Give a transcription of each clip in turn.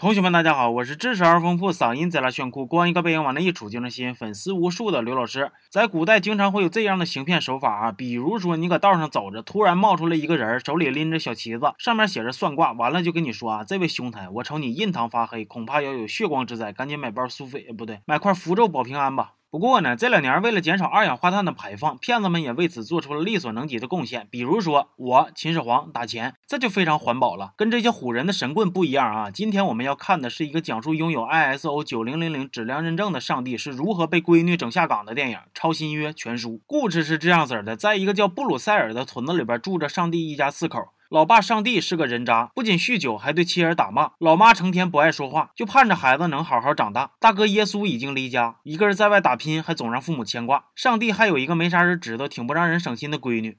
同学们，大家好，我是知识而丰富、嗓音贼拉炫酷、光一个背影往那一杵就能吸引粉丝无数的刘老师。在古代，经常会有这样的行骗手法啊，比如说你搁道上走着，突然冒出来一个人，手里拎着小旗子，上面写着算卦，完了就跟你说啊，这位兄台，我瞅你印堂发黑，恐怕要有血光之灾，赶紧买包苏菲，不对，买块符咒保平安吧。不过呢，这两年为了减少二氧化碳的排放，骗子们也为此做出了力所能及的贡献。比如说，我秦始皇打钱，这就非常环保了。跟这些唬人的神棍不一样啊！今天我们要看的是一个讲述拥有 ISO 九零零零质量认证的上帝是如何被闺女整下岗的电影《超新约全书》。故事是这样子的：在一个叫布鲁塞尔的屯子里边，住着上帝一家四口。老爸上帝是个人渣，不仅酗酒，还对妻儿打骂。老妈成天不爱说话，就盼着孩子能好好长大。大哥耶稣已经离家，一个人在外打拼，还总让父母牵挂。上帝还有一个没啥人知道、挺不让人省心的闺女。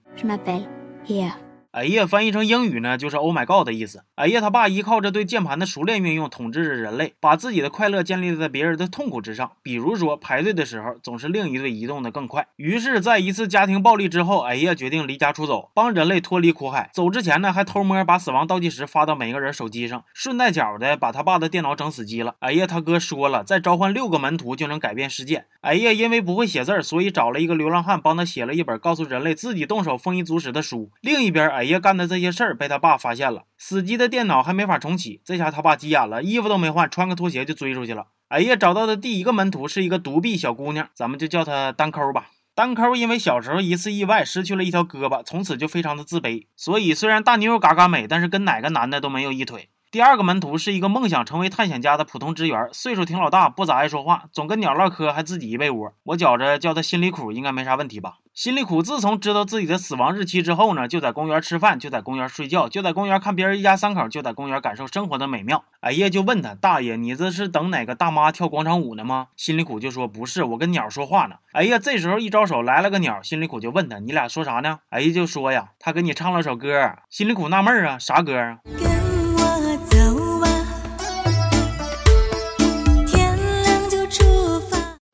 哎呀，翻译成英语呢，就是 “Oh my God” 的意思。哎呀，他爸依靠着对键盘的熟练运用，统治着人类，把自己的快乐建立在别人的痛苦之上。比如说，排队的时候，总是另一队移动的更快。于是，在一次家庭暴力之后，哎呀，决定离家出走，帮人类脱离苦海。走之前呢，还偷摸把死亡倒计时发到每个人手机上，顺带脚的把他爸的电脑整死机了。哎呀，他哥说了，再召唤六个门徒就能改变世界。哎呀，因为不会写字，所以找了一个流浪汉帮他写了一本告诉人类自己动手丰衣足食的书。另一边，哎哎呀，干的这些事。事儿被他爸发现了，死机的电脑还没法重启，这下他爸急眼了，衣服都没换，穿个拖鞋就追出去了。哎呀，找到的第一个门徒是一个独臂小姑娘，咱们就叫她单抠吧。单抠因为小时候一次意外失去了一条胳膊，从此就非常的自卑，所以虽然大妞嘎嘎美，但是跟哪个男的都没有一腿。第二个门徒是一个梦想成为探险家的普通职员，岁数挺老大，不咋爱说话，总跟鸟唠嗑，还自己一被窝。我觉着叫他心里苦应该没啥问题吧。心里苦自从知道自己的死亡日期之后呢，就在公园吃饭，就在公园睡觉，就在公园看别人一家三口，就在公园感受生活的美妙。哎呀，就问他大爷，你这是等哪个大妈跳广场舞呢吗？心里苦就说不是，我跟鸟说话呢。哎呀，这时候一招手来了个鸟，心里苦就问他你俩说啥呢？哎呀，就说呀，他给你唱了首歌。心里苦纳闷啊，啥歌啊？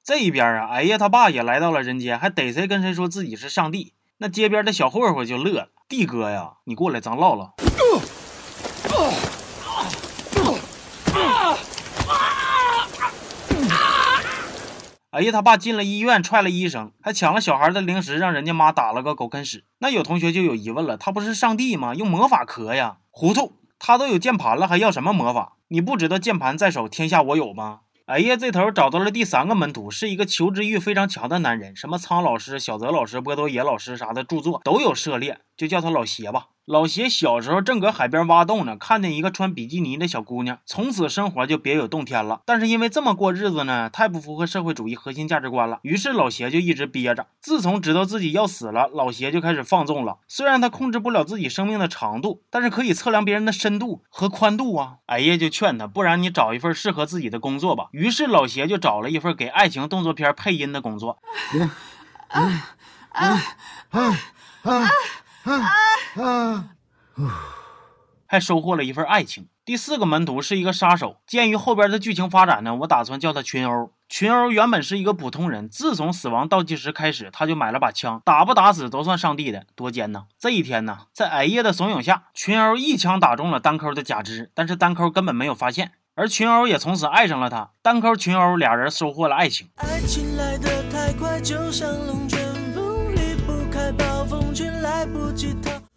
这一边啊，哎呀，他爸也来到了人间，还逮谁跟谁说自己是上帝。那街边的小混混就乐了：“弟哥呀，你过来，咱唠唠。”哎呀，他爸进了医院，踹了医生，还抢了小孩的零食，让人家妈打了个狗啃屎。那有同学就有疑问了：他不是上帝吗？用魔法磕呀？糊涂！他都有键盘了，还要什么魔法？你不知道键盘在手，天下我有吗？哎呀，这头找到了第三个门徒，是一个求知欲非常强的男人，什么苍老师、小泽老师、波多野老师啥的著作都有涉猎，就叫他老邪吧。老邪小时候正搁海边挖洞呢，看见一个穿比基尼的小姑娘，从此生活就别有洞天了。但是因为这么过日子呢，太不符合社会主义核心价值观了，于是老邪就一直憋着。自从知道自己要死了，老邪就开始放纵了。虽然他控制不了自己生命的长度，但是可以测量别人的深度和宽度啊。哎呀，就劝他，不然你找一份适合自己的工作吧。于是老邪就找了一份给爱情动作片配音的工作。啊啊啊啊！啊，还收获了一份爱情。第四个门徒是一个杀手。鉴于后边的剧情发展呢，我打算叫他群殴。群殴原本是一个普通人，自从死亡倒计时开始，他就买了把枪，打不打死都算上帝的，多奸呐！这一天呢，在矮叶的怂恿下，群殴一枪打中了单抠的假肢，但是单抠根本没有发现，而群殴也从此爱上了他。单抠、群殴俩人收获了爱情。爱情来得太快，就像龙卷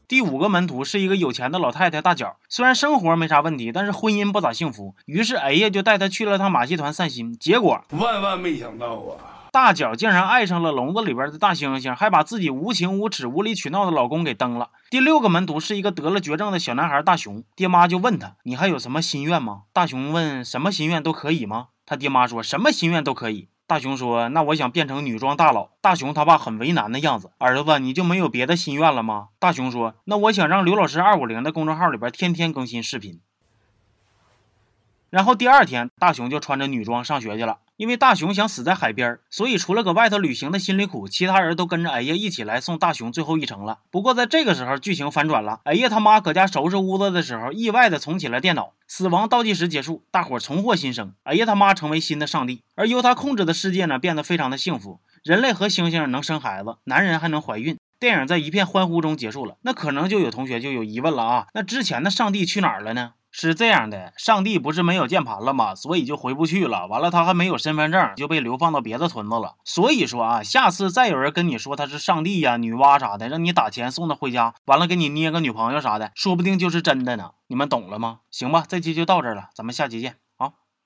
第五个门徒是一个有钱的老太太大脚，虽然生活没啥问题，但是婚姻不咋幸福。于是哎呀就带她去了趟马戏团散心，结果万万没想到啊，大脚竟然爱上了笼子里边的大猩猩，还把自己无情无耻、无理取闹的老公给蹬了。第六个门徒是一个得了绝症的小男孩大熊，爹妈就问他：“你还有什么心愿吗？”大熊问：“什么心愿都可以吗？”他爹妈说：“什么心愿都可以。”大雄说：“那我想变成女装大佬。”大雄他爸很为难的样子：“儿子，你就没有别的心愿了吗？”大雄说：“那我想让刘老师二五零的公众号里边天天更新视频。”然后第二天，大雄就穿着女装上学去了。因为大熊想死在海边，所以除了搁外头旅行的心里苦，其他人都跟着哎呀一起来送大熊最后一程了。不过在这个时候，剧情反转了。哎呀他妈搁家收拾屋子的时候，意外的重启了电脑，死亡倒计时结束，大伙重获新生。哎呀他妈成为新的上帝，而由他控制的世界呢，变得非常的幸福。人类和猩猩能生孩子，男人还能怀孕。电影在一片欢呼中结束了。那可能就有同学就有疑问了啊，那之前的上帝去哪儿了呢？是这样的，上帝不是没有键盘了吗？所以就回不去了。完了，他还没有身份证，就被流放到别的村子了。所以说啊，下次再有人跟你说他是上帝呀、女娲啥的，让你打钱送他回家，完了给你捏个女朋友啥的，说不定就是真的呢。你们懂了吗？行吧，这期就到这儿了，咱们下期见。